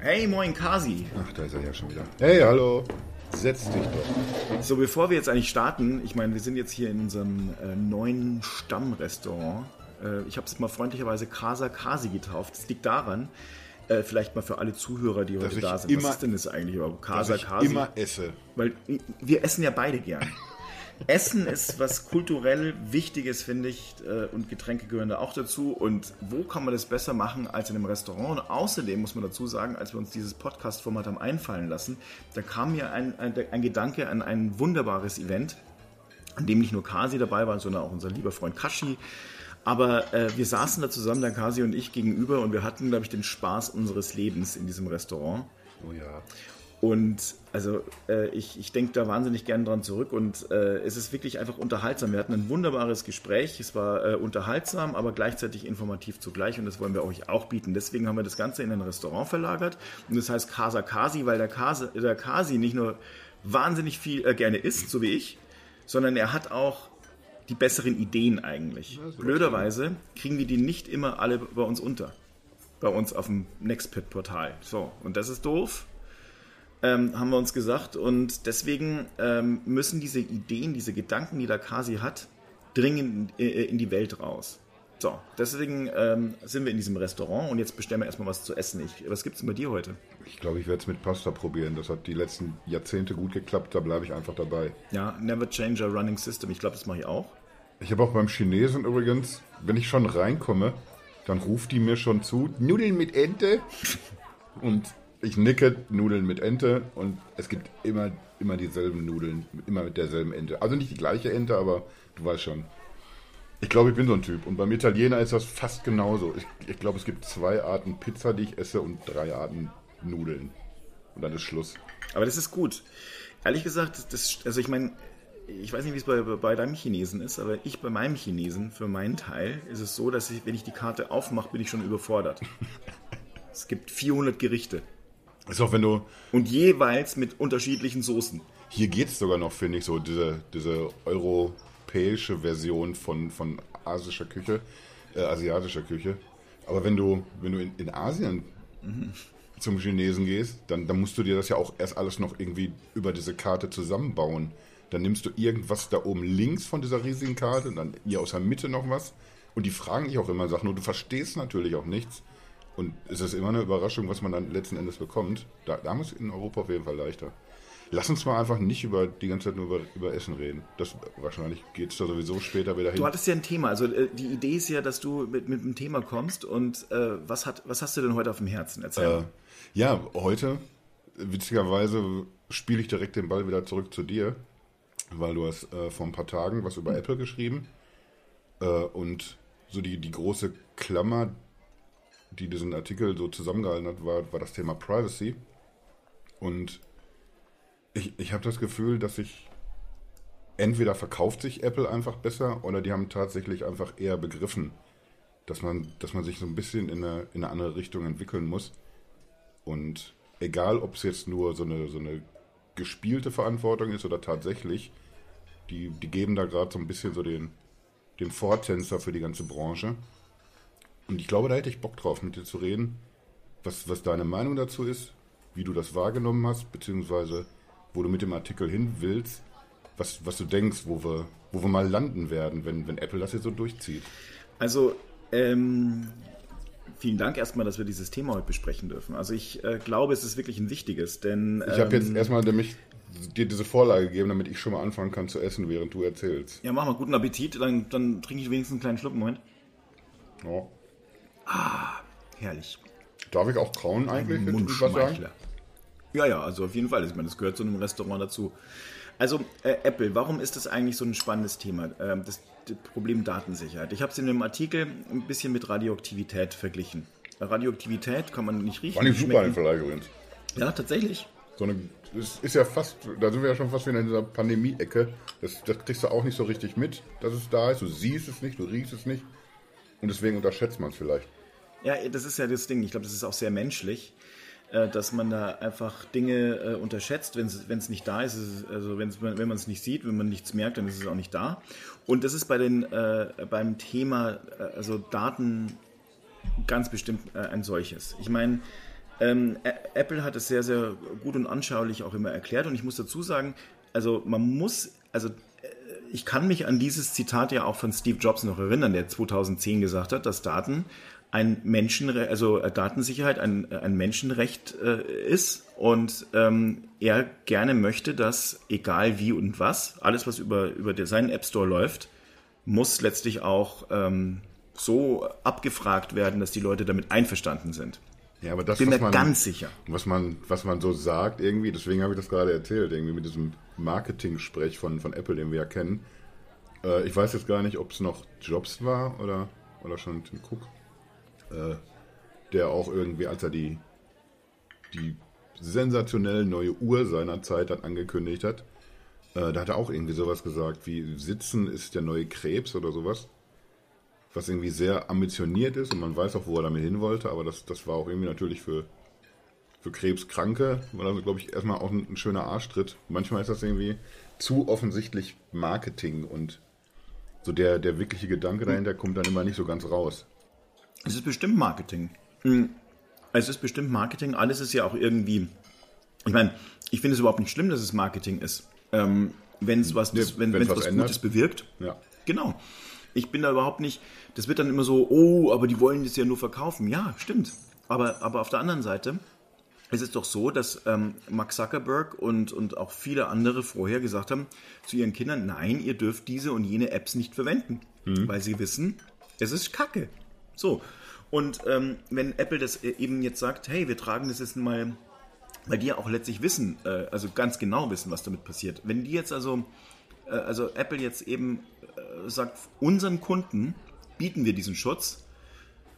Hey, moin Kasi. Ach, da ist er ja schon wieder. Hey, hallo. Setz dich doch. So, bevor wir jetzt eigentlich starten, ich meine, wir sind jetzt hier in unserem äh, neuen Stammrestaurant. Äh, ich habe es mal freundlicherweise Casa Kasi getauft. Das liegt daran, äh, vielleicht mal für alle Zuhörer, die heute ich da sind. immer- Was ist denn das eigentlich überhaupt? Casa Dass ich Kasi? immer esse. Weil wir essen ja beide gern. Essen ist was kulturell Wichtiges, finde ich, äh, und Getränke gehören da auch dazu. Und wo kann man das besser machen als in einem Restaurant? Und außerdem muss man dazu sagen, als wir uns dieses Podcast-Format haben einfallen lassen, da kam mir ein, ein, ein Gedanke an ein wunderbares Event, an dem nicht nur Kasi dabei war, sondern auch unser lieber Freund Kashi. Aber äh, wir saßen da zusammen, der Kasi und ich, gegenüber und wir hatten, glaube ich, den Spaß unseres Lebens in diesem Restaurant. Oh ja. Und also äh, ich, ich denke da wahnsinnig gern dran zurück und äh, es ist wirklich einfach unterhaltsam. Wir hatten ein wunderbares Gespräch, es war äh, unterhaltsam, aber gleichzeitig informativ zugleich und das wollen wir euch auch bieten. Deswegen haben wir das Ganze in ein Restaurant verlagert und das heißt Casa Kasi, weil der Kasi, der Kasi nicht nur wahnsinnig viel äh, gerne isst, so wie ich, sondern er hat auch die besseren Ideen eigentlich. Blöderweise kriegen wir die nicht immer alle bei uns unter. Bei uns auf dem Nextpit-Portal. So, und das ist doof ähm, haben wir uns gesagt. Und deswegen ähm, müssen diese Ideen, diese Gedanken, die der Kasi hat, dringend in, äh, in die Welt raus. So, deswegen ähm, sind wir in diesem Restaurant und jetzt bestellen wir erstmal was zu essen. Ich, was gibt's denn bei dir heute? Ich glaube, ich werde es mit Pasta probieren. Das hat die letzten Jahrzehnte gut geklappt. Da bleibe ich einfach dabei. Ja, Never Change a Running System. Ich glaube, das mache ich auch. Ich habe auch beim Chinesen übrigens, wenn ich schon reinkomme, dann ruft die mir schon zu, Nudeln mit Ente. Und ich nicke, Nudeln mit Ente. Und es gibt immer, immer dieselben Nudeln, immer mit derselben Ente. Also nicht die gleiche Ente, aber du weißt schon. Ich glaube, ich bin so ein Typ. Und beim Italiener ist das fast genauso. Ich, ich glaube, es gibt zwei Arten Pizza, die ich esse und drei Arten Nudeln. Und dann ist Schluss. Aber das ist gut. Ehrlich gesagt, das, also ich meine, ich weiß nicht, wie es bei, bei deinem Chinesen ist, aber ich bei meinem Chinesen, für meinen Teil, ist es so, dass ich, wenn ich die Karte aufmache, bin ich schon überfordert. es gibt 400 Gerichte. Ist auch wenn du, Und jeweils mit unterschiedlichen Soßen. Hier geht es sogar noch, finde ich, so diese, diese europäische Version von, von asischer Küche, äh, asiatischer Küche. Aber wenn du, wenn du in, in Asien zum Chinesen gehst, dann, dann musst du dir das ja auch erst alles noch irgendwie über diese Karte zusammenbauen. Dann nimmst du irgendwas da oben links von dieser riesigen Karte und dann hier aus der Mitte noch was. Und die fragen dich auch immer Sachen und du verstehst natürlich auch nichts. Und es ist immer eine Überraschung, was man dann letzten Endes bekommt. Da, da muss in Europa auf jeden Fall leichter. Lass uns mal einfach nicht über die ganze Zeit nur über, über Essen reden. Das wahrscheinlich geht es da sowieso später wieder hin. Du hattest ja ein Thema. Also äh, die Idee ist ja, dass du mit, mit einem Thema kommst. Und äh, was, hat, was hast du denn heute auf dem Herzen? Erzähl Äh, ja, heute, witzigerweise, spiele ich direkt den Ball wieder zurück zu dir, weil du hast äh, vor ein paar Tagen was über Apple geschrieben. Äh, und so die, die große Klammer, die diesen Artikel so zusammengehalten hat, war, war das Thema Privacy. Und ich, ich habe das Gefühl, dass sich entweder verkauft sich Apple einfach besser oder die haben tatsächlich einfach eher begriffen, dass man, dass man sich so ein bisschen in eine, in eine andere Richtung entwickeln muss. Und egal, ob es jetzt nur so eine, so eine gespielte Verantwortung ist oder tatsächlich, die, die geben da gerade so ein bisschen so den, den Vortänzer für die ganze Branche. Und ich glaube, da hätte ich Bock drauf, mit dir zu reden, was, was deine Meinung dazu ist, wie du das wahrgenommen hast, beziehungsweise wo du mit dem Artikel hin willst, was, was du denkst, wo wir, wo wir mal landen werden, wenn, wenn Apple das jetzt so durchzieht. Also, ähm, vielen Dank erstmal, dass wir dieses Thema heute besprechen dürfen. Also ich äh, glaube, es ist wirklich ein wichtiges, denn Ich habe jetzt ähm, erstmal nämlich dir diese Vorlage gegeben, damit ich schon mal anfangen kann zu essen, während du erzählst. ja, mach mal guten Appetit, dann, dann trinke ich wenigstens einen kleinen Schluck. Moment. Ja. Herrlich. Darf ich auch kauen eigentlich? sagen? Mundschmeichler. Ja, ja, also auf jeden Fall. Ich meine, das gehört zu einem Restaurant dazu. Also äh, Apple, warum ist das eigentlich so ein spannendes Thema? Ähm, das, das Problem Datensicherheit. Ich habe es in einem Artikel ein bisschen mit Radioaktivität verglichen. Radioaktivität kann man nicht riechen. War nicht super ein Verleih übrigens. Ja, tatsächlich. So eine, das ist ja fast, da sind wir ja schon fast wieder in dieser Pandemie-Ecke. Das, das kriegst du auch nicht so richtig mit, dass es da ist. Du siehst es nicht, du riechst es nicht. Und deswegen unterschätzt man es vielleicht. Ja, das ist ja das Ding. Ich glaube, das ist auch sehr menschlich, äh, dass man da einfach Dinge äh, unterschätzt, wenn es nicht da ist. ist also wenn's, wenn man es nicht sieht, wenn man nichts merkt, dann ist es auch nicht da. Und das ist bei den, äh, beim Thema äh, also Daten ganz bestimmt äh, ein solches. Ich meine, Ähm, Apple hat es sehr, sehr gut und anschaulich auch immer erklärt. Und ich muss dazu sagen, also man muss, also ich kann mich an dieses Zitat ja auch von Steve Jobs noch erinnern, der 2010 gesagt hat, dass Daten ein Menschenrecht, also äh, Datensicherheit ein, ein Menschenrecht äh, ist und ähm, er gerne möchte, dass egal wie und was, alles was über, über seinen App Store läuft, muss letztlich auch ähm, so abgefragt werden, dass die Leute damit einverstanden sind. Ja, aber das bin mir man, ganz sicher. Was man, was man so sagt irgendwie, deswegen habe ich das gerade erzählt, irgendwie mit diesem Marketing-Sprech von, von Apple, den wir ja kennen. Äh, ich weiß jetzt gar nicht, ob es noch Jobs war oder, oder schon Tim Cook, äh, der auch irgendwie, als er die, die sensationell neue Uhr seiner Zeit dann angekündigt hat, äh, da hat er auch irgendwie sowas gesagt wie Sitzen ist der neue Krebs oder sowas was irgendwie sehr ambitioniert ist und man weiß auch, wo er damit hin wollte, aber das, das war auch irgendwie natürlich für, für Krebskranke, war das, glaube ich, erstmal auch ein, ein, schöner Arschtritt. Manchmal ist das irgendwie zu offensichtlich Marketing und so der, der wirkliche Gedanke dahinter kommt dann immer nicht so ganz raus. Es ist bestimmt Marketing. Hm. Es ist bestimmt Marketing. Alles ist ja auch irgendwie. Ich meine, ich finde es überhaupt nicht schlimm, dass es Marketing ist. Ähm, wenn es was, das, wenn, wenn's was, was Gutes bewirkt. Ja. Genau. Ich bin da überhaupt nicht, das wird dann immer so, oh, aber die wollen das ja nur verkaufen. Ja, stimmt. Aber, aber auf der anderen Seite es ist doch so, dass ähm, Mark Zuckerberg und, und auch viele andere vorher gesagt haben zu ihren Kindern, nein, ihr dürft diese und jene Apps nicht verwenden, mhm. weil sie wissen, es ist Kacke. So. Und ähm, wenn Apple das äh, eben jetzt sagt, hey, wir tragen das jetzt mal, weil die ja auch letztlich wissen, äh, also ganz genau wissen, was damit passiert. Wenn die jetzt also, äh, also Apple jetzt eben äh, sagt, unseren Kunden bieten wir diesen Schutz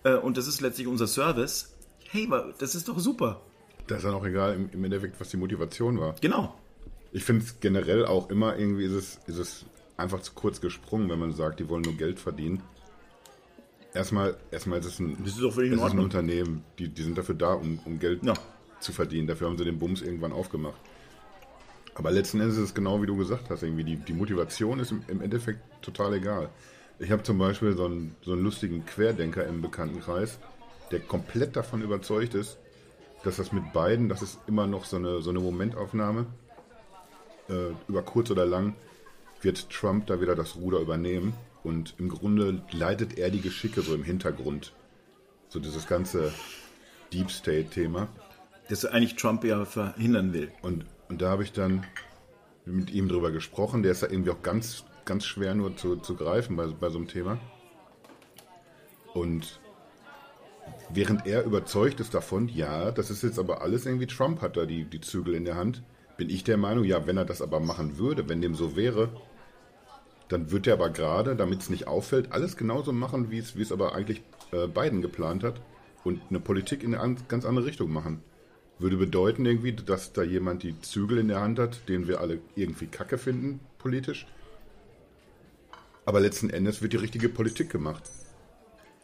äh, und das ist letztlich unser Service. Hey, das ist doch super. Das ist dann auch egal im, im Endeffekt, was die Motivation war. Genau. Ich finde es generell auch immer irgendwie ist es, ist es einfach zu kurz gesprungen, wenn man sagt, die wollen nur Geld verdienen. Erstmal, erstmal ist es ein, das ist, es ist ein Unternehmen, die, die sind dafür da, um, um Geld ja. zu verdienen. Dafür haben sie den Bums irgendwann aufgemacht. Aber letzten Endes ist es genau wie du gesagt hast, irgendwie die, die Motivation ist im, im Endeffekt total egal. Ich habe zum Beispiel so einen, so einen lustigen Querdenker im Bekanntenkreis, der komplett davon überzeugt ist, dass das mit beiden, das ist immer noch so eine, so eine Momentaufnahme. Äh, über kurz oder lang wird Trump da wieder das Ruder übernehmen und im Grunde leitet er die Geschicke so im Hintergrund. So dieses ganze Deep State-Thema. Das eigentlich Trump ja verhindern will. Und und da habe ich dann mit ihm drüber gesprochen. Der ist da irgendwie auch ganz, ganz schwer nur zu, zu greifen bei, bei so einem Thema. Und während er überzeugt ist davon, ja, das ist jetzt aber alles irgendwie Trump hat da die, die Zügel in der Hand, bin ich der Meinung, ja, wenn er das aber machen würde, wenn dem so wäre, dann wird er aber gerade, damit es nicht auffällt, alles genauso machen, wie es, aber eigentlich äh, Biden geplant hat und eine Politik in eine ganz andere Richtung machen würde bedeuten irgendwie, dass da jemand die Zügel in der Hand hat, den wir alle irgendwie kacke finden, politisch. Aber letzten Endes wird die richtige Politik gemacht.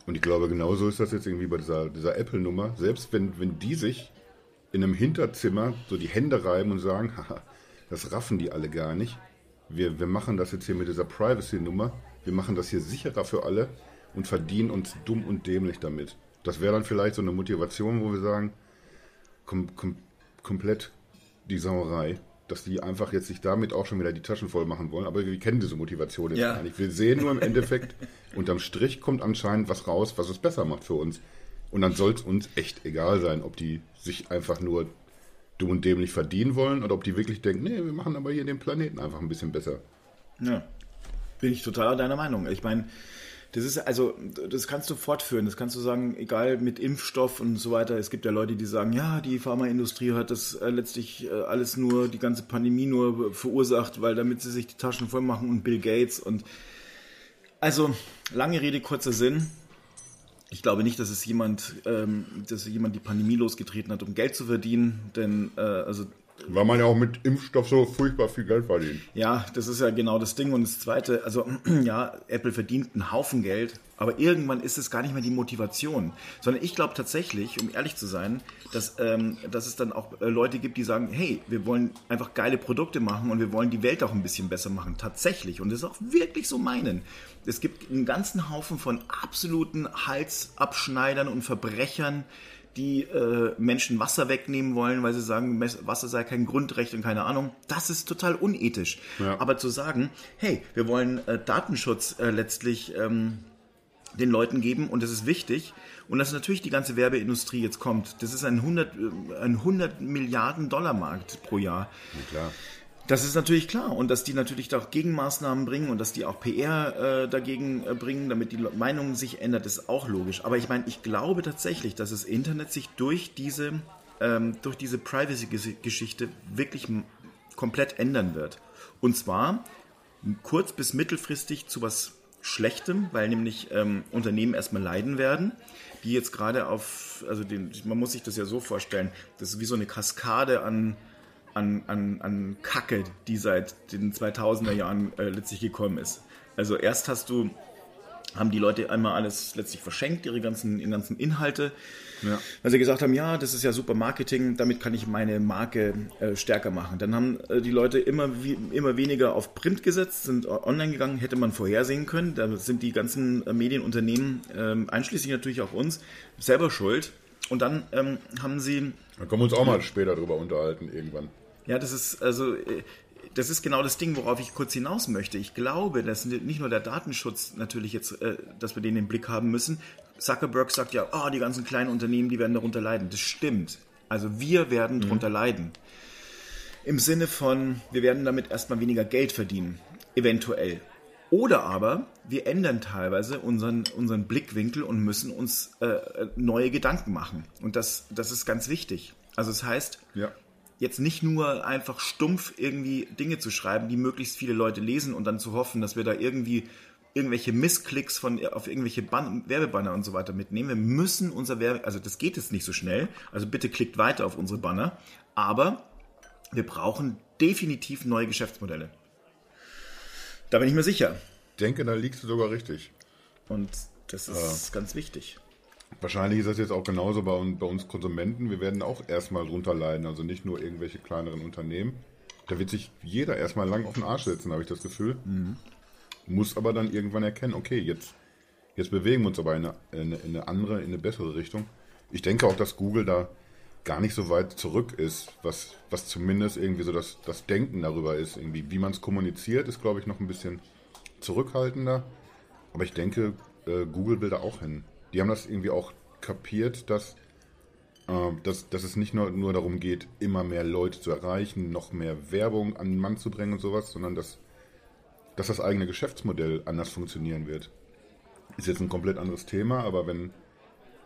Und ich glaube, genauso ist das jetzt irgendwie bei dieser, dieser Apple-Nummer. Selbst wenn, wenn die sich in einem Hinterzimmer so die Hände reiben und sagen, haha, das raffen die alle gar nicht. Wir, wir machen das jetzt hier mit dieser Privacy-Nummer. Wir machen das hier sicherer für alle und verdienen uns dumm und dämlich damit. Das wäre dann vielleicht so eine Motivation, wo wir sagen, kom kom komplett die Sauerei, dass die einfach jetzt sich damit auch schon wieder die Taschen voll machen wollen. Aber wir kennen diese Motivation jetzt ja. gar nicht. Wir sehen nur im Endeffekt, unterm Strich kommt anscheinend was raus, was es besser macht für uns. Und dann soll es uns echt egal sein, ob die sich einfach nur dumm und dämlich verdienen wollen oder ob die wirklich denken, nee, wir machen aber hier den Planeten einfach ein bisschen besser. Ja, bin ich total deiner Meinung. Ich meine, das ist also, das kannst du fortführen. Das kannst du sagen, egal mit Impfstoff und so weiter. Es gibt ja Leute, die sagen, ja, die Pharmaindustrie hat das äh, letztlich äh, alles nur, die ganze Pandemie nur verursacht, weil damit sie sich die Taschen voll machen und Bill Gates und also lange Rede, kurzer Sinn. Ich glaube nicht, dass es jemand, ähm, dass jemand die Pandemie losgetreten hat, um Geld zu verdienen, denn äh, also weil man ja auch mit Impfstoff so furchtbar viel Geld verdient. Ja, das ist ja genau das Ding. Und das Zweite, also ja, Apple verdient einen Haufen Geld, Aber irgendwann ist es gar nicht mehr die Motivation, sondern ich glaube tatsächlich, um ehrlich zu sein, dass, ähm, dass es dann auch äh, Leute gibt, die sagen, hey, wir wollen einfach geile Produkte machen und wir wollen die Welt auch ein bisschen besser machen. Tatsächlich. Und das ist auch wirklich so meinen. Es gibt einen ganzen Haufen von absoluten Halsabschneidern und Verbrechern, die äh, Menschen Wasser wegnehmen wollen, weil sie sagen, Wasser sei kein Grundrecht und keine Ahnung. Das ist total unethisch. Ja. Aber zu sagen, hey, wir wollen äh, Datenschutz äh, letztlich ähm, den Leuten geben und das ist wichtig. Und dass natürlich die ganze Werbeindustrie jetzt kommt. Das ist ein 100, äh, ein 100 Milliarden Dollar Markt pro Jahr. Ja, klar. Das ist natürlich klar und dass die natürlich auch Gegenmaßnahmen bringen und dass die auch PR äh, dagegen äh, bringen, damit die Meinung sich ändert, ist auch logisch. Aber ich meine, ich glaube tatsächlich, dass das Internet sich durch diese, ähm, diese Privacy-Geschichte wirklich komplett ändern wird. Und zwar kurz- bis mittelfristig zu was Schlechtem, weil nämlich ähm, Unternehmen erstmal leiden werden, die jetzt gerade auf, also den, man muss sich das ja so vorstellen, das ist wie so eine Kaskade an an, an, an Kacke, die seit den 2000er Jahren äh, letztlich gekommen ist. Also erst hast du, haben die Leute einmal alles letztlich verschenkt, ihre ganzen, ihre ganzen Inhalte. Ja. Weil sie gesagt haben, ja, das ist ja super Marketing, damit kann ich meine Marke äh, stärker machen. Dann haben äh, die Leute immer, wie, immer weniger auf Print gesetzt, sind online gegangen, hätte man vorhersehen können. Da sind die ganzen äh, Medienunternehmen, ähm, einschließlich natürlich auch uns, selber schuld. Und dann ähm, haben sie. Da können wir uns auch mal später drüber unterhalten, irgendwann. Ja, das ist also äh, das ist genau das Ding, worauf ich kurz hinaus möchte. Ich glaube, dass nicht nur der Datenschutz natürlich jetzt, äh, dass wir den im Blick haben müssen. Zuckerberg sagt ja, oh, die ganzen kleinen Unternehmen, die werden darunter leiden. Das stimmt. Also wir werden mhm. darunter leiden. Im Sinne von, wir werden damit erstmal weniger Geld verdienen. Eventuell. Oder aber wir ändern teilweise unseren, unseren Blickwinkel und müssen uns äh, neue Gedanken machen. Und das, das ist ganz wichtig. Also das heißt, ja jetzt nicht nur einfach stumpf irgendwie Dinge zu schreiben, die möglichst viele Leute lesen und dann zu hoffen, dass wir da irgendwie irgendwelche Missklicks von auf irgendwelche Ban Werbebanner und so weiter mitnehmen. Wir müssen unser Werbe, also das geht jetzt nicht so schnell. Also bitte klickt weiter auf unsere Banner. Aber wir brauchen definitiv neue Geschäftsmodelle. Da bin ich mir sicher. Ich denke, da liegst du sogar richtig. Und das ist äh. ganz wichtig. Wahrscheinlich ist das jetzt auch genauso bei, bei uns Konsumenten. Wir werden auch erstmal drunter leiden, also nicht nur irgendwelche kleineren Unternehmen. Da wird sich jeder erstmal lang auf den Arsch setzen, habe ich das Gefühl. Mhm. Muss aber dann irgendwann erkennen, okay, jetzt, jetzt bewegen wir uns aber in eine, in eine andere, in eine bessere Richtung. Ich denke auch, dass Google da gar nicht so weit zurück ist, was, was zumindest irgendwie so das, das Denken darüber ist. Irgendwie, wie man es kommuniziert, ist, glaube ich, noch ein bisschen zurückhaltender. Aber ich denke, äh, Google will da auch hin die haben das irgendwie auch kapiert, dass, äh, dass, dass es nicht nur, nur darum geht, immer mehr Leute zu erreichen, noch mehr Werbung an den Mann zu bringen und sowas, sondern dass, dass das eigene Geschäftsmodell anders funktionieren wird. Ist jetzt ein komplett anderes Thema, aber wenn,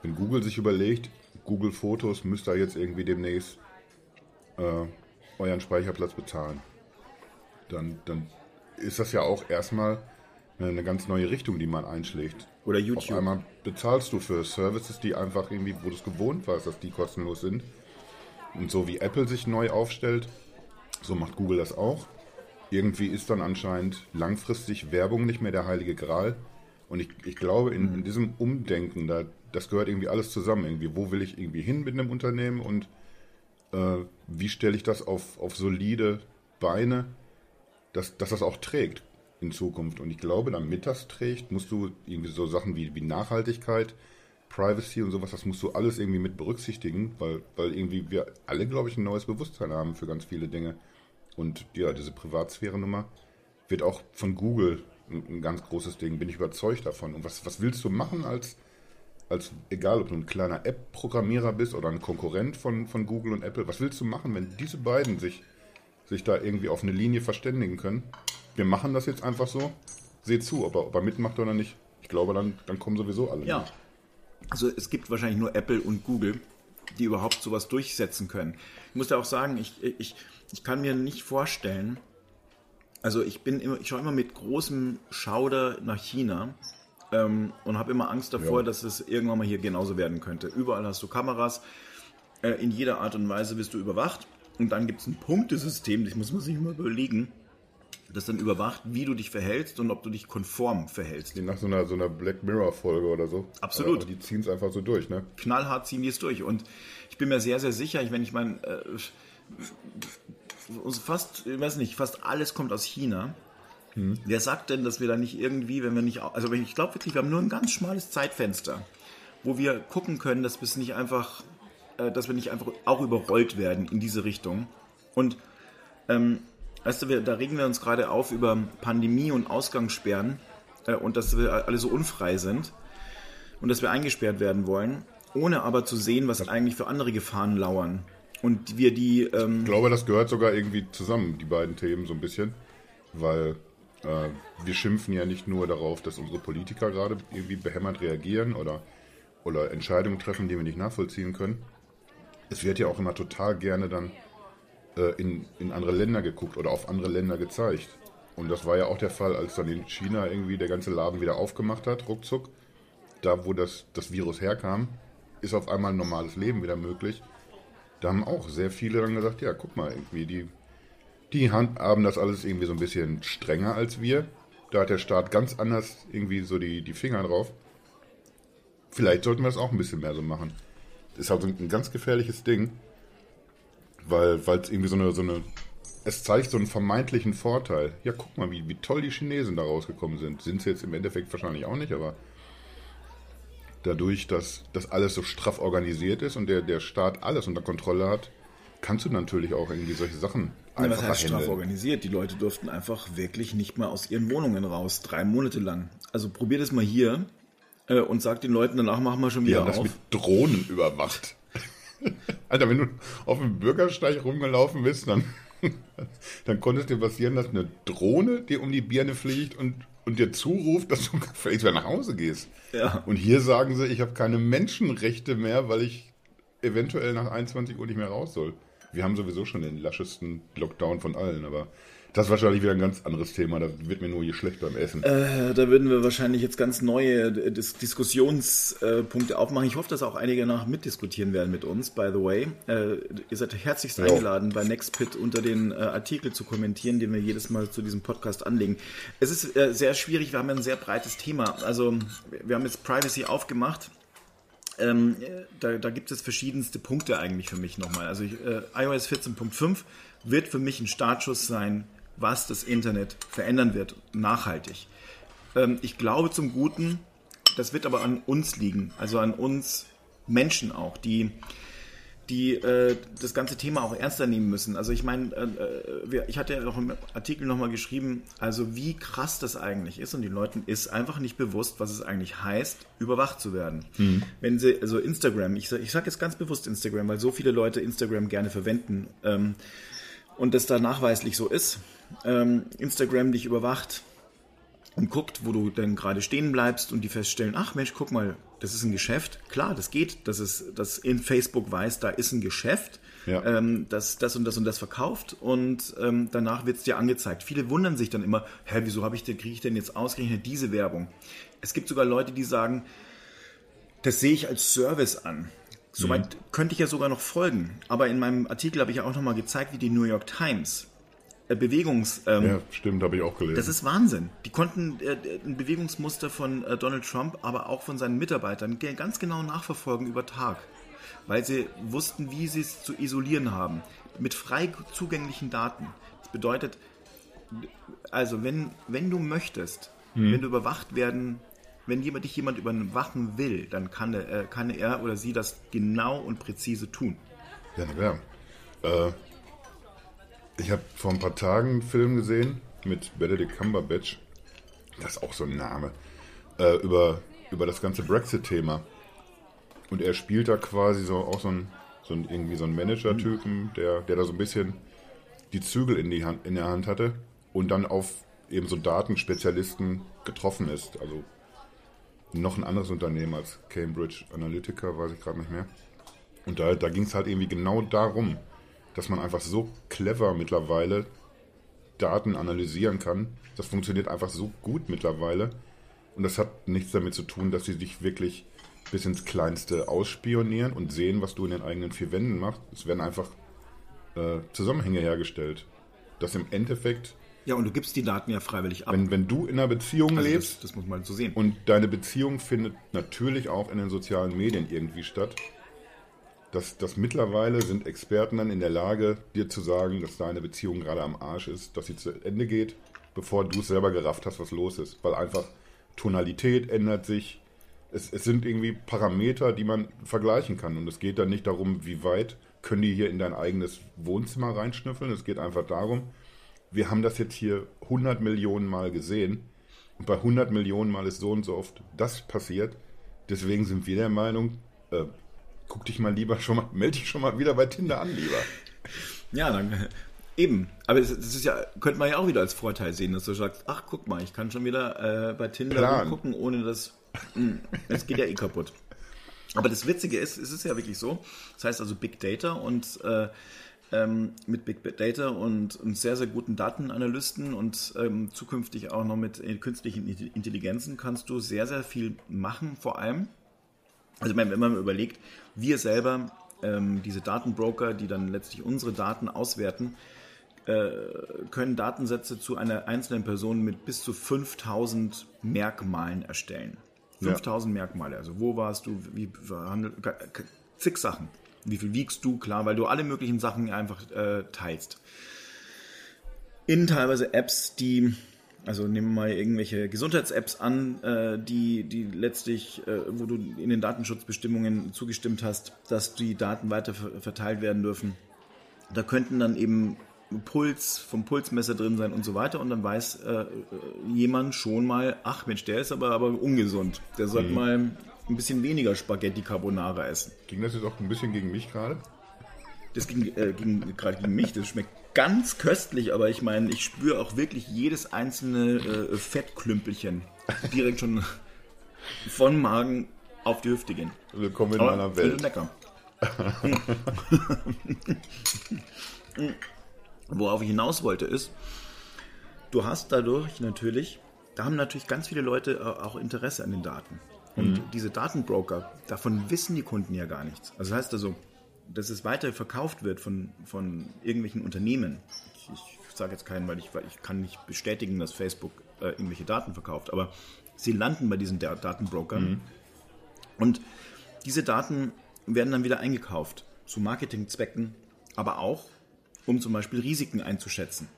wenn Google sich überlegt, Google Fotos müsst ihr jetzt irgendwie demnächst äh, euren Speicherplatz bezahlen, dann, dann ist das ja auch erstmal eine ganz neue Richtung, die man einschlägt. Oder YouTube. Auf einmal bezahlst du für Services, die einfach irgendwie, wo du es gewohnt warst, dass die kostenlos sind. Und so wie Apple sich neu aufstellt, so macht Google das auch. Irgendwie ist dann anscheinend langfristig Werbung nicht mehr der heilige Gral. Und ich, ich glaube, in, in diesem Umdenken, da, das gehört irgendwie alles zusammen. Irgendwie, wo will ich irgendwie hin mit einem Unternehmen und äh, wie stelle ich das auf, auf solide Beine, dass, dass das auch trägt in Zukunft. Und ich glaube, damit das trägt, musst du irgendwie so Sachen wie, wie Nachhaltigkeit, Privacy und sowas, das musst du alles irgendwie mit berücksichtigen, weil, weil irgendwie wir alle, glaube ich, ein neues Bewusstsein haben für ganz viele Dinge. Und ja, diese Privatsphäre-Nummer wird auch von Google ein, ein, ganz großes Ding, bin ich überzeugt davon. Und was, was willst du machen als, als, egal ob du ein kleiner App-Programmierer bist oder ein Konkurrent von, von Google und Apple, was willst du machen, wenn diese beiden sich, sich da irgendwie auf eine Linie verständigen können? Wir machen das jetzt einfach so. Seht zu, ob er, ob er mitmacht oder nicht. Ich glaube, dann, dann kommen sowieso alle. Ja. Mit. Also es gibt wahrscheinlich nur Apple und Google, die überhaupt sowas durchsetzen können. Ich muss ja auch sagen, ich, ich, ich kann mir nicht vorstellen, also ich bin immer, ich schaue immer mit großem Schauder nach China ähm, und habe immer Angst davor, ja. dass es irgendwann mal hier genauso werden könnte. Überall hast du Kameras, äh, in jeder Art und Weise wirst du überwacht und dann gibt es ein Punktesystem, das muss man sich immer überlegen das dann überwacht, wie du dich verhältst und ob du dich konform verhältst. Nach so einer, so einer Black Mirror-Folge oder so. Absolut. Aber die ziehen es einfach so durch, ne? Knallhart ziehen die es durch. Und ich bin mir sehr, sehr sicher, wenn ich meine, äh, fast, ich weiß nicht, fast alles kommt aus China. Hm. Wer sagt denn, dass wir da nicht irgendwie, wenn wir nicht, also ich glaube wirklich, wir haben nur ein ganz schmales Zeitfenster, wo wir gucken können, dass wir es nicht einfach, äh, dass wir nicht einfach auch überrollt werden in diese Richtung. Und ähm, weißt du, wir, da regen wir uns gerade auf über Pandemie und Ausgangssperren äh, und dass wir alle so unfrei sind und dass wir eingesperrt werden wollen, ohne aber zu sehen, was eigentlich für andere Gefahren lauern. Und wir die. Ähm ich glaube, das gehört sogar irgendwie zusammen, die beiden Themen so ein bisschen. Weil äh, wir schimpfen ja nicht nur darauf, dass unsere Politiker gerade irgendwie behämmert reagieren oder, oder Entscheidungen treffen, die wir nicht nachvollziehen können. Es wird ja auch immer total gerne dann äh, in, in andere Länder geguckt oder auf andere Länder gezeigt. Und das war ja auch der Fall, als dann in China irgendwie der ganze Laden wieder aufgemacht hat, ruckzuck. Da, wo das, das Virus herkam, ist auf einmal ein normales Leben wieder möglich. Da haben auch sehr viele dann gesagt, ja, guck mal, irgendwie, die, die haben das alles irgendwie so ein bisschen strenger als wir. Da hat der Staat ganz anders irgendwie so die, die Finger drauf. Vielleicht sollten wir das auch ein bisschen mehr so machen. Das ist halt ein ganz gefährliches Ding, weil es irgendwie so eine, so eine, es zeigt so einen vermeintlichen Vorteil. Ja, guck mal, wie, wie toll die Chinesen da rausgekommen sind. Sind sie jetzt im Endeffekt wahrscheinlich auch nicht, aber dadurch, dass das alles so straff organisiert ist und der, der Staat alles unter Kontrolle hat, kannst du natürlich auch irgendwie solche Sachen einfach ja, was heißt straff organisiert? Die Leute durften einfach wirklich nicht mal aus ihren Wohnungen raus, drei Monate lang. Also probier das mal hier äh, und sag den Leuten, danach machen wir schon wieder die haben auf. das mit Drohnen überwacht. Alter, wenn du auf dem Bürgersteig rumgelaufen bist, dann, dann konnte es dir passieren, dass eine Drohne dir um die Birne fliegt und und dir zuruft, dass du vielleicht wieder nach Hause gehst. Ja. Und hier sagen sie, ich habe keine Menschenrechte mehr, weil ich eventuell nach 21 Uhr nicht mehr raus soll. Wir haben sowieso schon den laschesten Lockdown von allen, aber das ist wahrscheinlich wieder ein ganz anderes Thema. Da wird mir nur hier schlecht beim Essen. Äh, da würden wir wahrscheinlich jetzt ganz neue Dis Diskussionspunkte aufmachen. Ich hoffe, dass auch einige danach mitdiskutieren werden mit uns, by the way. Äh, ihr seid herzlichst ja. eingeladen, bei Nextpit unter den äh, Artikel zu kommentieren, den wir jedes Mal zu diesem Podcast anlegen. Es ist äh, sehr schwierig, wir haben ein sehr breites Thema. Also wir haben jetzt Privacy aufgemacht. Ähm, da, da, gibt es verschiedenste Punkte eigentlich für mich nochmal. Also ich, äh, iOS 14.5 wird für mich ein Startschuss sein was das Internet verändern wird, nachhaltig. Ähm, ich glaube zum Guten, das wird aber an uns liegen, also an uns Menschen auch, die die äh, das ganze Thema auch ernster nehmen müssen. Also ich meine, äh, äh ich hatte ja auch im Artikel nochmal geschrieben, also wie krass das eigentlich ist und den Leuten ist einfach nicht bewusst, was es eigentlich heißt, überwacht zu werden. Mhm. Wenn sie, also Instagram, ich, ich sage jetzt ganz bewusst Instagram, weil so viele Leute Instagram gerne verwenden ähm, und das da nachweislich so ist, ähm, Instagram dich überwacht und guckt, wo du denn gerade stehen bleibst und die feststellen, ach Mensch, guck mal, das ist ein Geschäft. Klar, das geht, dass es, dass in Facebook weiß, da ist ein Geschäft, ja. ähm, das das und das und das verkauft und ähm, danach wird es dir angezeigt. Viele wundern sich dann immer, hä, wieso habe ich denn, kriege ich denn jetzt ausgerechnet diese Werbung? Es gibt sogar Leute, die sagen, das sehe ich als Service an. Soweit mhm. könnte ich ja sogar noch folgen. Aber in meinem Artikel habe ich ja auch nochmal gezeigt, wie die New York Times Bewegungs. Ähm, ja, stimmt, habe ich auch gelesen. Das ist Wahnsinn. Die konnten äh, ein Bewegungsmuster von äh, Donald Trump, aber auch von seinen Mitarbeitern ganz genau nachverfolgen über Tag, weil sie wussten, wie sie es zu isolieren haben. Mit frei zugänglichen Daten. Das bedeutet, also wenn, wenn du möchtest, hm. wenn du überwacht werden, wenn jemand, dich jemand überwachen will, dann kann, äh, kann er oder sie das genau und präzise tun. Ja, na ja. Äh, ich habe vor ein paar Tagen einen Film gesehen mit Benedict Cumberbatch. Das ist auch so ein Name. Äh, über, über das ganze Brexit-Thema. Und er spielt da quasi so auch so ein, so ein irgendwie so ein Manager-Typen, der, der da so ein bisschen die Zügel in, die Hand, in der Hand hatte und dann auf eben so Datenspezialisten getroffen ist. Also noch ein anderes Unternehmen als Cambridge Analytica, weiß ich gerade nicht mehr. Und da, da ging es halt irgendwie genau darum, dass man einfach so clever mittlerweile Daten analysieren kann. Das funktioniert einfach so gut mittlerweile. Und das hat nichts damit zu tun, dass sie dich wirklich bis ins Kleinste ausspionieren und sehen, was du in den eigenen vier Wänden machst. Es werden einfach äh, Zusammenhänge hergestellt. Dass im Endeffekt Ja, und du gibst die Daten ja freiwillig ab. Wenn, wenn du in einer Beziehung also lebst, das, das muss man so sehen. und deine Beziehung findet natürlich auch in den sozialen Medien irgendwie statt, dass, dass mittlerweile sind Experten dann in der Lage, dir zu sagen, dass deine Beziehung gerade am Arsch ist, dass sie zu Ende geht, bevor du es selber gerafft hast, was los ist. Weil einfach Tonalität ändert sich. Es, es sind irgendwie Parameter, die man vergleichen kann. Und es geht dann nicht darum, wie weit können die hier in dein eigenes Wohnzimmer reinschnüffeln. Es geht einfach darum, wir haben das jetzt hier 100 Millionen Mal gesehen. Und bei 100 Millionen Mal ist so und so oft das passiert. Deswegen sind wir der Meinung, äh, guck dich mal lieber schon mal, melde dich schon mal wieder bei Tinder an, lieber. Ja, dann eben. Aber das ist ja, könnte man ja auch wieder als Vorteil sehen, dass du sagst, ach guck mal, ich kann schon wieder äh, bei Tinder gucken, ohne dass. Mh, Das geht ja eh kaputt. Aber das Witzige ist, es ist ja wirklich so. Das heißt also Big Data und äh, ähm, mit Big Data und, und sehr, sehr guten Datenanalysten und ähm, zukünftig auch noch mit äh, künstlichen Intelligenzen kannst du sehr, sehr viel machen, vor allem. Also wenn man überlegt, wir selber, ähm, diese Datenbroker, die dann letztlich unsere Daten auswerten, äh, können Datensätze zu einer einzelnen Person mit bis zu 5000 Merkmalen erstellen. 5000 Merkmale, also wo warst du, wie verhandelt, zig Sachen. Wie viel wiegst du, klar, weil du alle möglichen Sachen einfach äh, teilst. In teilweise Apps, die, also nehmen wir mal irgendwelche Gesundheits-Apps an, äh, die, die letztlich, äh, wo du in den Datenschutzbestimmungen zugestimmt hast, dass die Daten weiter ver- verteilt werden dürfen. Da könnten dann eben Puls vom Pulsmesser drin sein und so weiter und dann weiß äh, äh, jemand schon mal, ach Mensch, der ist aber, aber ungesund. Der sollte mal ein bisschen weniger Spaghetti Carbonara essen. Ging das jetzt auch ein bisschen gegen mich gerade? Das ging, äh, ging gerade gegen mich, das schmeckt ganz köstlich, aber ich meine, ich spüre auch wirklich jedes einzelne äh, Fettklümpelchen direkt schon von Magen auf die Hüfte gehen. Willkommen in Aber meiner Welt. lecker. Worauf ich hinaus wollte ist, du hast dadurch natürlich, da haben natürlich ganz viele Leute äh, auch Interesse an den Daten. Und diese Datenbroker, davon wissen die Kunden ja gar nichts. Also das heißt also, dass es weiter verkauft wird von, von irgendwelchen Unternehmen. Ich, ich sage jetzt keinen, weil ich, weil ich kann nicht bestätigen, dass Facebook äh, irgendwelche Daten verkauft, aber sie landen bei diesen Da- Datenbrokern. Und diese Daten werden dann wieder eingekauft zu Marketingzwecken, aber auch, um zum Beispiel Risiken einzuschätzen.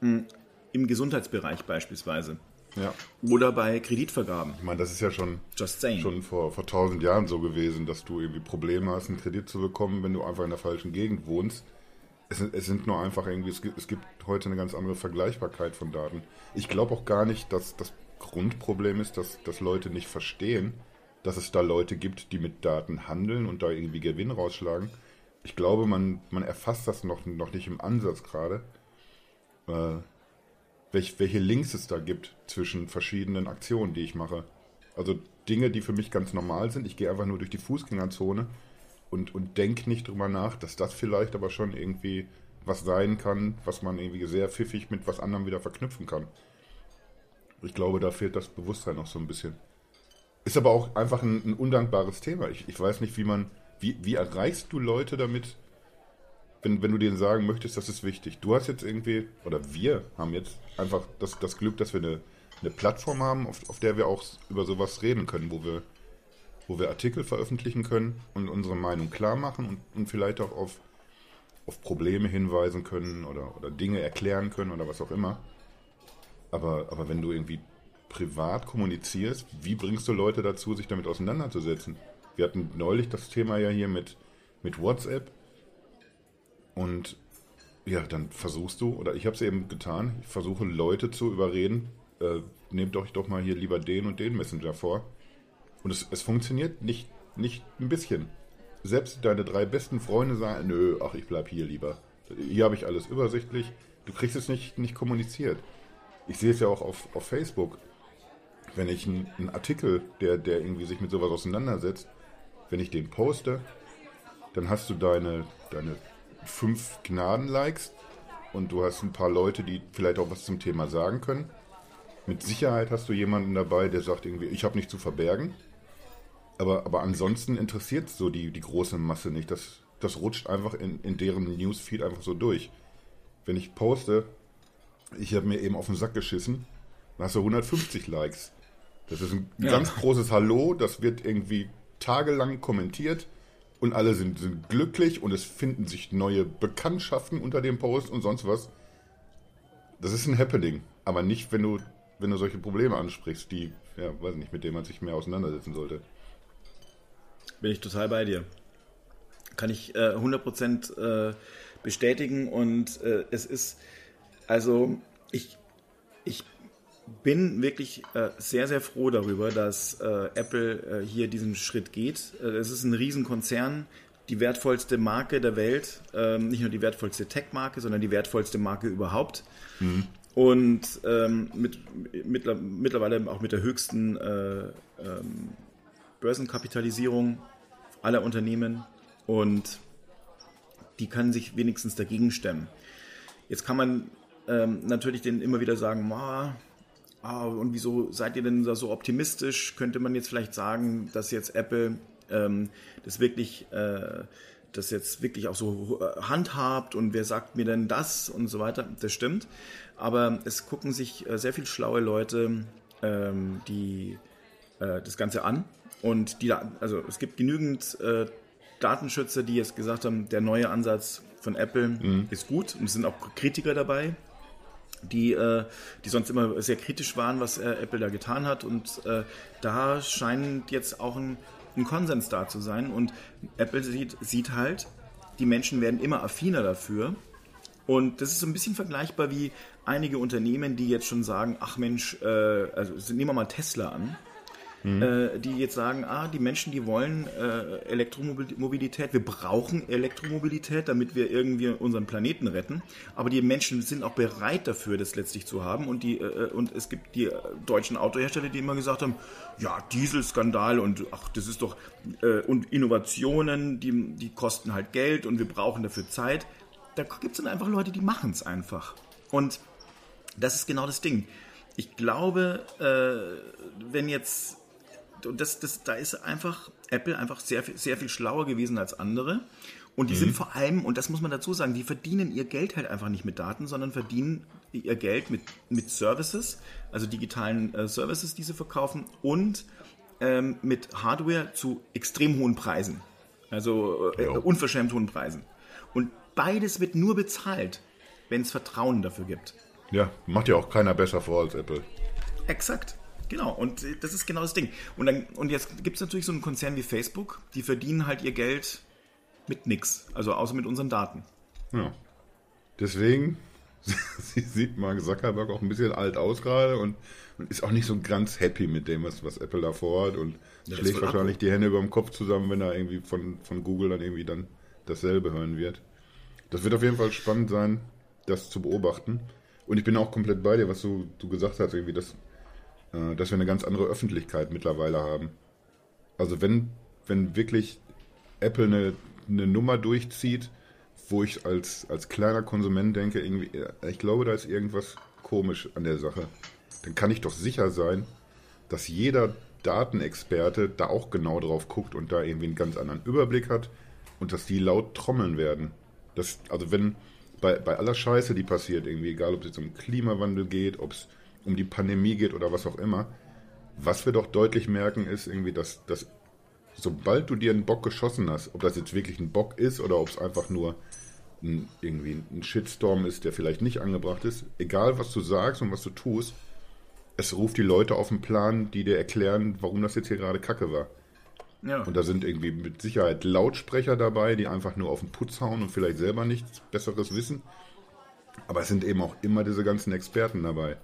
Hm, Im Gesundheitsbereich beispielsweise. Ja. Oder bei Kreditvergaben. Ich meine, das ist ja schon, Just schon vor, vor tausend Jahren so gewesen, dass du irgendwie Probleme hast, einen Kredit zu bekommen, wenn du einfach in der falschen Gegend wohnst. Es, sind- es sind nur einfach irgendwie, es gibt, es gibt heute eine ganz andere Vergleichbarkeit von Daten. Ich glaube auch gar nicht, dass das Grundproblem ist, dass, dass Leute nicht verstehen, dass es da Leute gibt, die mit Daten handeln und da irgendwie Gewinn rausschlagen. Ich glaube, man, man erfasst das noch, noch nicht im Ansatz gerade. Äh, welch, welche Links es da gibt zwischen verschiedenen Aktionen, die ich mache. Also Dinge, die für mich ganz normal sind. Ich gehe einfach nur durch die Fußgängerzone und, und denke nicht drüber nach, dass das vielleicht aber schon irgendwie was sein kann, was man irgendwie sehr pfiffig mit was anderem wieder verknüpfen kann. Ich glaube, da fehlt das Bewusstsein noch so ein bisschen. Ist aber auch einfach ein, ein undankbares Thema. Ich, ich weiß nicht, wie man, wie, wie erreichst du Leute damit, wenn, wenn du denen sagen möchtest, das ist wichtig. Du hast jetzt irgendwie, oder wir haben jetzt einfach das, das Glück, dass wir eine, eine Plattform haben, auf, auf der wir auch über sowas reden können, wo wir, wo wir Artikel veröffentlichen können und unsere Meinung klar machen und, und vielleicht auch auf, auf Probleme hinweisen können oder, oder Dinge erklären können oder was auch immer. Aber, aber wenn du irgendwie privat kommunizierst, wie bringst du Leute dazu, sich damit auseinanderzusetzen? Wir hatten neulich das Thema ja hier mit, mit WhatsApp. Und ja, dann versuchst du, oder ich habe es eben getan, ich versuche Leute zu überreden, äh, nehmt euch doch mal hier lieber den und den Messenger vor. Und es, es funktioniert nicht, nicht ein bisschen. Selbst deine drei besten Freunde sagen, nö, ach, ich bleib hier lieber. Hier habe ich alles übersichtlich. Du kriegst es nicht, nicht kommuniziert. Ich sehe es ja auch auf, auf Facebook. Wenn ich einen, Artikel, der, der irgendwie sich mit sowas auseinandersetzt, wenn ich den poste, dann hast du deine, deine fünf Gnaden-Likes und du hast ein paar Leute, die vielleicht auch was zum Thema sagen können. Mit Sicherheit hast du jemanden dabei, der sagt irgendwie, ich habe nichts zu verbergen. Aber, aber ansonsten interessiert so die, die große Masse nicht. Das, das rutscht einfach in, in deren Newsfeed einfach so durch. Wenn ich poste, ich habe mir eben auf den Sack geschissen, dann hast du 150 Likes. Das ist ein Ja. ganz großes Hallo, das wird irgendwie tagelang kommentiert und alle sind, sind glücklich und es finden sich neue Bekanntschaften unter dem Post und sonst was. Das ist ein Happening, aber nicht, wenn du, wenn du solche Probleme ansprichst, die, ja, weiß nicht, mit denen man sich mehr auseinandersetzen sollte. Bin ich total bei dir. Kann ich äh, 100% äh, bestätigen und äh, es ist, also ich, ich bin wirklich äh, sehr, sehr froh darüber, dass äh, Apple äh, hier diesen Schritt geht. Äh, es ist ein Riesenkonzern, die wertvollste Marke der Welt, ähm, nicht nur die wertvollste Tech-Marke, sondern die wertvollste Marke überhaupt. Und ähm, mit, mittler, mittlerweile auch mit der höchsten äh, ähm, Börsenkapitalisierung aller Unternehmen und die kann sich wenigstens dagegen stemmen. Jetzt kann man ähm, natürlich denen immer wieder sagen, "Ma, ah, und wieso seid ihr denn da so optimistisch? Könnte man jetzt vielleicht sagen, dass jetzt Apple ähm, das wirklich, äh, das jetzt wirklich auch so äh, handhabt und wer sagt mir denn das und so weiter? Das stimmt. Aber es gucken sich äh, sehr viel schlaue Leute ähm, die äh, das Ganze an und die, also es gibt genügend äh, Datenschützer, die jetzt gesagt haben, der neue Ansatz von Apple ist gut und es sind auch Kritiker dabei, die, äh, die sonst immer sehr kritisch waren, was äh, Apple da getan hat. Und äh, da scheint jetzt auch ein, ein Konsens da zu sein. Und Apple sieht, sieht halt, die Menschen werden immer affiner dafür. Und das ist so ein bisschen vergleichbar wie einige Unternehmen, die jetzt schon sagen, ach Mensch, äh, also nehmen wir mal Tesla an, äh, die jetzt sagen, ah, die Menschen, die wollen äh, Elektromobilität, wir brauchen Elektromobilität, damit wir irgendwie unseren Planeten retten, aber die Menschen sind auch bereit dafür, das letztlich zu haben und die äh, und es gibt die äh, deutschen Autohersteller, die immer gesagt haben, ja, Dieselskandal und ach, das ist doch äh, und Innovationen, die, die kosten halt Geld und wir brauchen dafür Zeit. Da gibt es dann einfach Leute, die machen es einfach. Und das ist genau das Ding. Ich glaube, äh, wenn jetzt, und das, das, da ist einfach Apple einfach sehr, viel- sehr viel schlauer gewesen als andere. Und die sind vor allem, und das muss man dazu sagen, die verdienen ihr Geld halt einfach nicht mit Daten, sondern verdienen ihr Geld mit, mit Services, also digitalen äh, Services, die sie verkaufen und ähm, mit Hardware zu extrem hohen Preisen. Also äh, Ja. unverschämt hohen Preisen. Und beides wird nur bezahlt, wenn es Vertrauen dafür gibt. Ja, macht ja auch keiner besser vor als Apple. Exakt. Genau, und äh, das ist genau das Ding. Und, dann, und jetzt gibt es natürlich so einen Konzern wie Facebook, die verdienen halt ihr Geld mit nix, also außer mit unseren Daten. Ja. Deswegen sieht Mark Zuckerberg auch ein bisschen alt aus gerade und, und ist auch nicht so ganz happy mit dem, was, was Apple da vorhat und das schlägt wahrscheinlich die Hände über dem Kopf zusammen, wenn er irgendwie von, von Google dann irgendwie dann dasselbe hören wird. Das wird auf jeden Fall spannend sein, das zu beobachten. Und ich bin auch komplett bei dir, was du, du gesagt hast, irgendwie, dass, äh, dass wir eine ganz andere Öffentlichkeit mittlerweile haben. Also wenn, wenn wirklich Apple eine, eine Nummer durchzieht, wo ich als, als kleiner Konsument denke, irgendwie, äh, ich glaube, da ist irgendwas komisch an der Sache. Dann kann ich doch sicher sein, dass jeder Datenexperte da auch genau drauf guckt und da irgendwie einen ganz anderen Überblick hat und dass die laut trommeln werden. Das, also wenn bei, bei aller Scheiße, die passiert, irgendwie, egal ob es jetzt um Klimawandel geht, ob es um die Pandemie geht oder was auch immer, was wir doch deutlich merken, ist irgendwie, dass, dass sobald du dir einen Bock geschossen hast, ob das jetzt wirklich ein Bock ist oder ob es einfach nur ein, irgendwie ein Shitstorm ist, der vielleicht nicht angebracht ist, egal was du sagst und was du tust, es ruft die Leute auf den Plan, die dir erklären, warum das jetzt hier gerade Kacke war. Ja. Und da sind irgendwie mit Sicherheit Lautsprecher dabei, die einfach nur auf den Putz hauen und vielleicht selber nichts Besseres wissen. Aber es sind eben auch immer diese ganzen Experten dabei.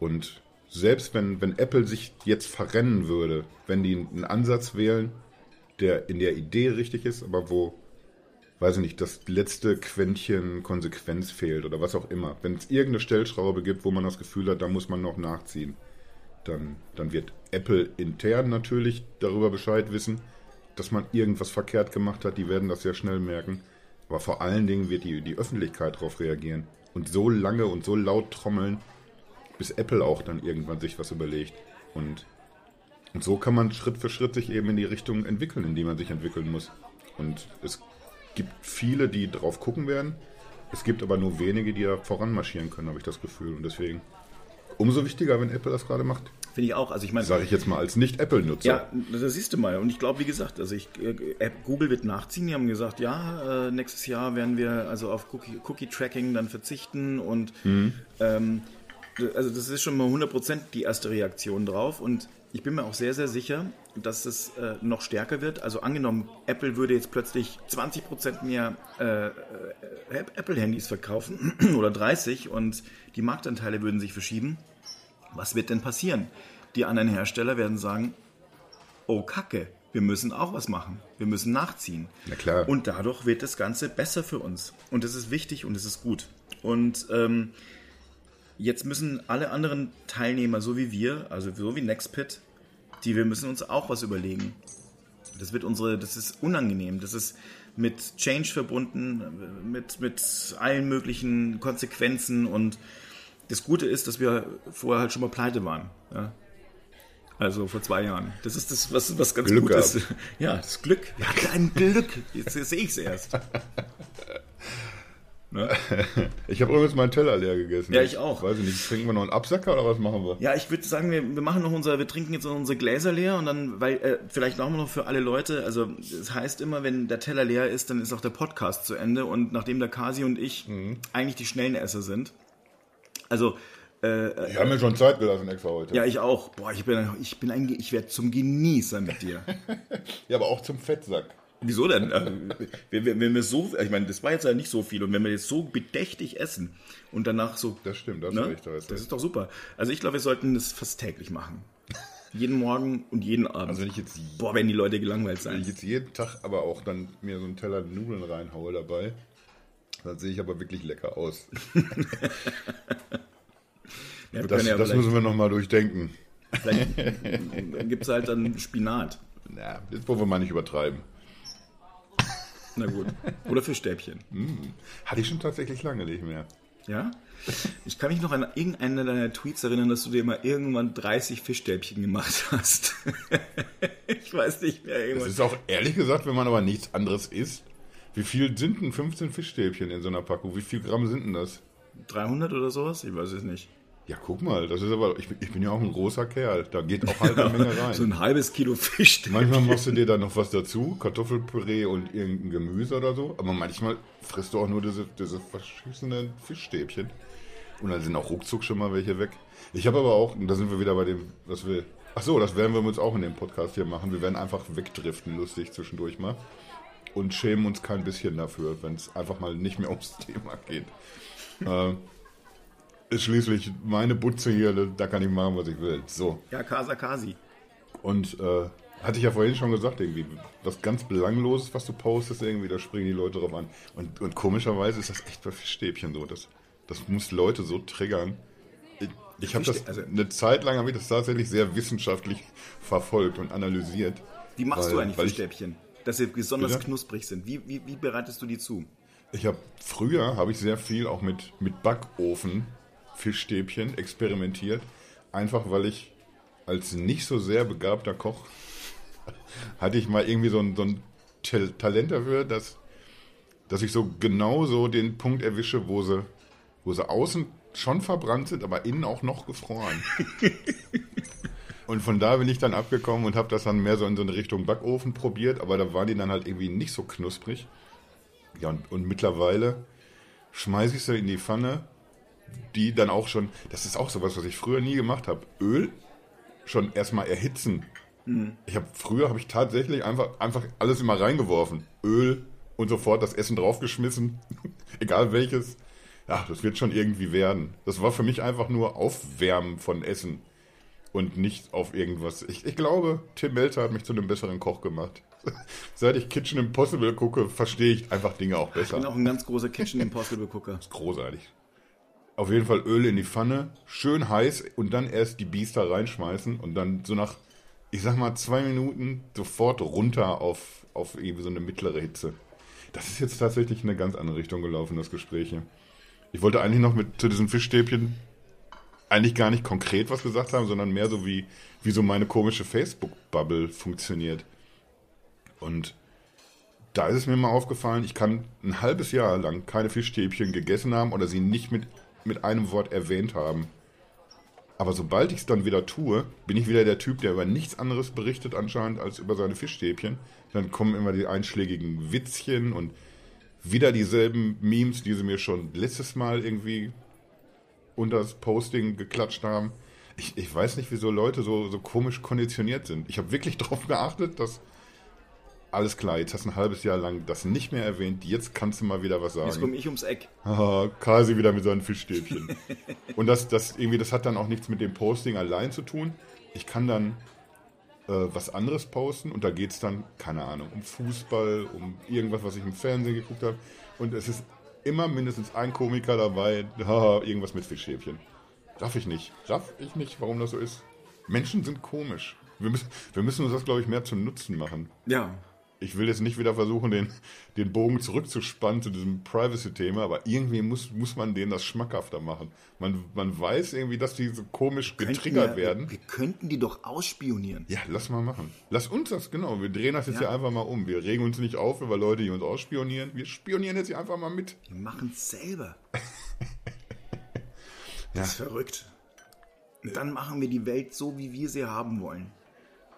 Und selbst wenn, wenn Apple sich jetzt verrennen würde, wenn die einen Ansatz wählen, der in der Idee richtig ist, aber wo, weiß ich nicht, das letzte Quäntchen Konsequenz fehlt oder was auch immer. Wenn es irgendeine Stellschraube gibt, wo man das Gefühl hat, da muss man noch nachziehen, dann, dann wird Apple intern natürlich darüber Bescheid wissen, dass man irgendwas verkehrt gemacht hat. Die werden das sehr schnell merken. Aber vor allen Dingen wird die, die Öffentlichkeit darauf reagieren. Und so lange und so laut trommeln, bis Apple auch dann irgendwann sich was überlegt. Und, und so kann man Schritt für Schritt sich eben in die Richtung entwickeln, in die man sich entwickeln muss. Und es gibt viele, die drauf gucken werden. Es gibt aber nur wenige, die da voranmarschieren können, habe ich das Gefühl. Und deswegen umso wichtiger, wenn Apple das gerade macht. Finde ich auch. Also ich meine, Sage ich jetzt mal als Nicht-Apple-Nutzer. Ja, das siehst du mal. Und ich glaube, wie gesagt, also ich, äh, Google wird nachziehen. Die haben gesagt, ja, äh, nächstes Jahr werden wir also auf Cookie-Tracking dann verzichten. Und Mhm. ähm, also das ist schon mal 100% die erste Reaktion drauf. Und ich bin mir auch sehr, sehr sicher, dass es äh, noch stärker wird. Also angenommen, Apple würde jetzt plötzlich 20% mehr äh, äh, Apple-Handys verkaufen oder 30 und die Marktanteile würden sich verschieben. Was wird denn passieren? Die anderen Hersteller werden sagen, oh Kacke, wir müssen auch was machen. Wir müssen nachziehen. Na klar. Und dadurch wird das Ganze besser für uns. Und das ist wichtig und das ist gut. Und ähm, jetzt müssen alle anderen Teilnehmer, so wie wir, also so wie Nextpit, die wir müssen uns auch was überlegen. Das wird unsere, das ist unangenehm. Das ist mit Change verbunden, mit, mit allen möglichen Konsequenzen und das Gute ist, dass wir vorher halt schon mal pleite waren. Ja? Also vor zwei Jahren. Das ist das, was, was ganz Glück gut ist. Ja, das Glück. Wir hatten ein Glück. Jetzt sehe ich es erst. Ne? Ich habe übrigens meinen Teller leer gegessen. Ja, ich auch. Weiß ich nicht, trinken wir noch einen Absacker oder was machen wir? Ja, ich würde sagen, wir, wir machen noch unser, wir trinken jetzt noch unsere Gläser leer und dann, weil, äh, vielleicht machen wir noch für alle Leute, also es heißt immer, wenn der Teller leer ist, dann ist auch der Podcast zu Ende und nachdem der Kasi und ich eigentlich die schnellen Esser sind, also Ich habe mir schon Zeit gelassen extra heute. ja, ich auch. Boah, ich bin, ich bin ein, ich werde zum Genießer mit dir. Ja, aber auch zum Fettsack. Wieso denn? Also, wenn, wir- wenn wir so, ich meine, das war jetzt ja nicht so viel und wenn wir jetzt so bedächtig essen und danach so, Das stimmt, das ne? recht. Das recht. ist doch super. Also ich glaube, wir sollten das fast täglich machen. Jeden Morgen und jeden Abend. Also wenn ich jetzt Boah, wenn die Leute gelangweilt Wenn sein. ich jetzt jeden Tag aber auch dann mir so einen Teller Nudeln reinhaue dabei, dann sehe ich aber wirklich lecker aus. Ja, Das, ja das müssen wir nochmal durchdenken. vielleicht gibt es halt dann Spinat. Na, jetzt wollen wir mal nicht übertreiben. Na gut. Oder Fischstäbchen. Hatte ich schon tatsächlich lange nicht mehr. Ja? Ich kann mich noch an irgendeiner deiner Tweets erinnern, dass du dir mal irgendwann 30 Fischstäbchen gemacht hast. ich weiß nicht mehr. Das Irgendwann. ist auch ehrlich gesagt, wenn man aber nichts anderes isst. Wie viel sind denn 15 Fischstäbchen in so einer Packung? Wie viel Gramm sind denn das? 300 oder sowas? Ich weiß es nicht. Ja, guck mal, das ist aber, ich, bin- ich bin ja auch ein großer Kerl. Da geht auch halt eine Menge rein. So ein halbes Kilo Fischstäbchen. Manchmal machst du dir da noch was dazu, Kartoffelpüree und irgendein Gemüse oder so. Aber manchmal frisst du auch nur diese, diese verschissenen Fischstäbchen. Und dann sind auch ruckzuck schon mal welche weg. Ich habe aber auch, und da sind wir wieder bei dem, was wir. Ach so, das werden wir uns auch in dem Podcast hier machen. Wir werden einfach wegdriften, lustig zwischendurch mal. Und schämen uns kein bisschen dafür, wenn es einfach mal nicht mehr ums Thema geht. äh, ist schließlich meine Butze hier, da kann ich machen, was ich will. So. Ja, Casa Kasi. Und äh, hatte ich ja vorhin schon gesagt, irgendwie, was ganz Belangloses, was du postest, irgendwie, da springen die Leute drauf an. Und, und komischerweise ist das echt bei Fischstäbchen so. Das, das muss Leute so triggern. Ich, ich habe das, also- eine Zeit lang habe ich das tatsächlich sehr wissenschaftlich verfolgt und analysiert. Wie machst Weil- du eigentlich weil ich- Fischstäbchen? Dass sie besonders Bitte? knusprig sind. Wie, wie, wie bereitest du die zu? Ich habe früher habe ich sehr viel auch mit, mit Backofen Fischstäbchen experimentiert, einfach weil ich als nicht so sehr begabter Koch hatte ich mal irgendwie so ein, so ein Tal- Talent dafür, dass, dass ich so genau so den Punkt erwische, wo sie, wo sie außen schon verbrannt sind, aber innen auch noch gefroren. Und von da bin ich dann abgekommen und habe das dann mehr so in so eine Richtung Backofen probiert, aber da waren die dann halt irgendwie nicht so knusprig. Ja, und, und mittlerweile schmeiße ich sie in die Pfanne, die dann auch schon, das ist auch sowas, was ich früher nie gemacht habe, Öl schon erstmal erhitzen. Ich habe früher habe ich tatsächlich einfach einfach alles immer reingeworfen, Öl und sofort das Essen draufgeschmissen, egal welches. Ja, das wird schon irgendwie werden. Das war für mich einfach nur Aufwärmen von Essen und nicht auf irgendwas. Ich, ich glaube, Tim Melzer hat mich zu einem besseren Koch gemacht. Seit ich Kitchen Impossible gucke, verstehe ich einfach Dinge auch besser. Ich bin auch ein ganz großer Kitchen Impossible Gucker. Großartig. Auf jeden Fall Öl in die Pfanne, schön heiß und dann erst die Biester reinschmeißen und dann so nach, ich sag mal, zwei Minuten sofort runter auf, auf irgendwie so eine mittlere Hitze. Das ist jetzt tatsächlich in eine ganz andere Richtung gelaufen, das Gespräch hier. Ich wollte eigentlich noch mit zu diesen Fischstäbchen eigentlich gar nicht konkret was gesagt haben, sondern mehr so wie, wie so meine komische Facebook-Bubble funktioniert. Und da ist es mir mal aufgefallen, ich kann ein halbes Jahr lang keine Fischstäbchen gegessen haben oder sie nicht mit, mit einem Wort erwähnt haben. Aber sobald ich es dann wieder tue, bin ich wieder der Typ, der über nichts anderes berichtet anscheinend als über seine Fischstäbchen. Dann kommen immer die einschlägigen Witzchen und wieder dieselben Memes, die sie mir schon letztes Mal irgendwie unter das Posting geklatscht haben. Ich, ich weiß nicht, wieso Leute so, so komisch konditioniert sind. Ich habe wirklich darauf geachtet, dass alles klar, jetzt hast du ein halbes Jahr lang das nicht mehr erwähnt, jetzt kannst du mal wieder was sagen. Jetzt komme ich ums Eck. Kasi wieder mit seinen Fischstäbchen. und das, das irgendwie, das hat dann auch nichts mit dem Posting allein zu tun. Ich kann dann äh, was anderes posten und da geht es dann, keine Ahnung, um Fußball, um irgendwas, was ich im Fernsehen geguckt habe. Und es ist immer mindestens ein Komiker dabei, irgendwas mit Fischstäbchen. Darf ich nicht. Darf ich nicht, warum das so ist. Menschen sind komisch. Wir müssen, wir müssen uns das, glaube ich, mehr zu Nutzen machen. Ja, Ich will jetzt nicht wieder versuchen, den, den Bogen zurückzuspannen zu diesem Privacy-Thema, aber irgendwie muss, muss man denen das schmackhafter machen. Man, man weiß irgendwie, dass die so komisch getriggert wir, werden. Wir könnten die doch ausspionieren. Ja, lass mal machen. Lass uns das, genau. Wir drehen das jetzt Ja. hier einfach mal um. Wir regen uns nicht auf über Leute, die uns ausspionieren. Wir spionieren jetzt hier einfach mal mit. Wir machen es selber. Ja. Das ist verrückt. Und dann machen wir die Welt so, wie wir sie haben wollen.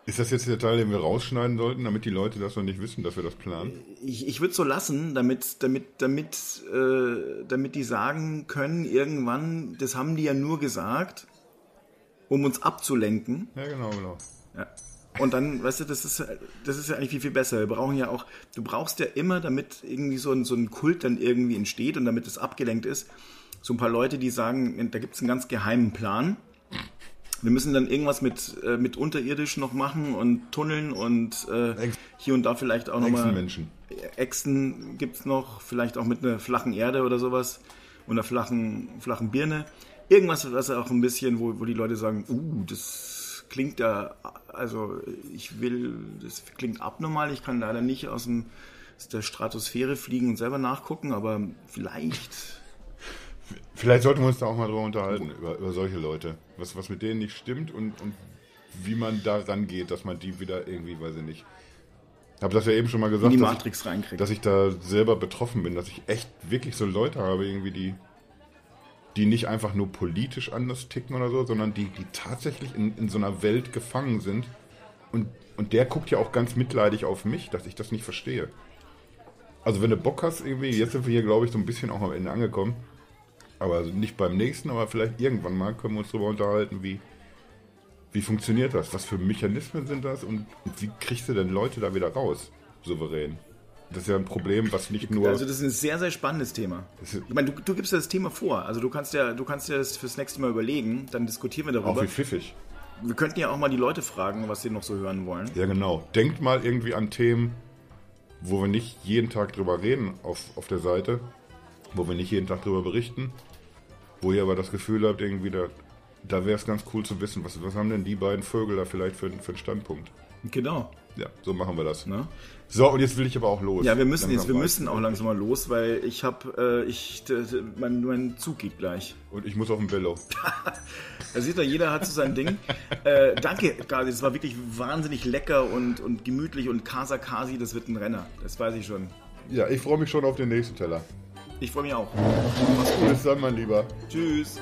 Ist das jetzt der Teil, den wir rausschneiden sollten, damit die Leute das noch nicht wissen, dass wir das planen? Ich, ich würde so lassen, damit, damit, damit, äh, damit die sagen können, irgendwann, das haben die ja nur gesagt, um uns abzulenken. Ja, genau, genau. Ja. Und dann, weißt du, das ist, das ist ja eigentlich viel, viel besser. Wir brauchen ja auch, du brauchst ja immer, damit irgendwie so ein, so ein Kult dann irgendwie entsteht und damit es abgelenkt ist, so ein paar Leute, die sagen, da gibt es einen ganz geheimen Plan. Wir müssen dann irgendwas mit, äh, mit unterirdisch noch machen und Tunneln und äh, hier und da vielleicht auch nochmal. Echsenmenschen. Echsen gibt es noch, vielleicht auch mit einer flachen Erde oder sowas und einer flachen, flachen Birne. Irgendwas, was auch ein bisschen, wo, wo die Leute sagen, uh, das klingt ja, also ich will, das klingt abnormal, ich kann leider nicht aus, dem, aus der Stratosphäre fliegen und selber nachgucken, aber vielleicht. Vielleicht sollten wir uns da auch mal drüber unterhalten, über, über solche Leute. Was, was mit denen nicht stimmt und, und wie man da rangeht, dass man die wieder irgendwie, weiß ich nicht. Ich habe das ja eben schon mal gesagt, dass ich, dass ich da selber betroffen bin, dass ich echt wirklich so Leute habe, irgendwie, die, die nicht einfach nur politisch anders ticken oder so, sondern die, die tatsächlich in, in so einer Welt gefangen sind. Und, und der guckt ja auch ganz mitleidig auf mich, dass ich das nicht verstehe. Also wenn du Bock hast, irgendwie, jetzt sind wir hier, glaube ich, so ein bisschen auch am Ende angekommen. Aber also nicht beim nächsten, aber vielleicht irgendwann mal können wir uns darüber unterhalten, wie, wie funktioniert das? Was für Mechanismen sind das? Und, wie kriegst du denn Leute da wieder raus, souverän? Das ist ja ein Problem, was nicht nur... Also das ist ein sehr, sehr spannendes Thema. Ich meine, du, du gibst ja das Thema vor. Also du kannst ja, du kannst ja das fürs nächste Mal überlegen, dann diskutieren wir auch darüber. wie pfiffig. Wir könnten ja auch mal die Leute fragen, was sie noch so hören wollen. Ja, genau. Denkt mal irgendwie an Themen, wo wir nicht jeden Tag drüber reden auf, auf der Seite, wo wir nicht jeden Tag drüber berichten, wo ihr aber das Gefühl habt, irgendwie, da, da wäre es ganz cool zu wissen, was, was haben denn die beiden Vögel da vielleicht für, für einen Standpunkt. Genau. Ja, so machen wir das. Ne? So, und jetzt will ich aber auch los. Ja, wir müssen jetzt, wir Langsam müssen auch langsam mal los, weil ich habe, äh, ich, mein, mein Zug geht gleich. Und ich muss auf den Velo. Da sieht er, jeder hat so sein Ding. äh, danke, Gazi, es war wirklich wahnsinnig lecker und, und gemütlich und Casa Kasi, das wird ein Renner. Das weiß ich schon. Ja, ich freue mich schon auf den nächsten Teller. Ich freue mich auch. Bis dann, mein Lieber. Tschüss.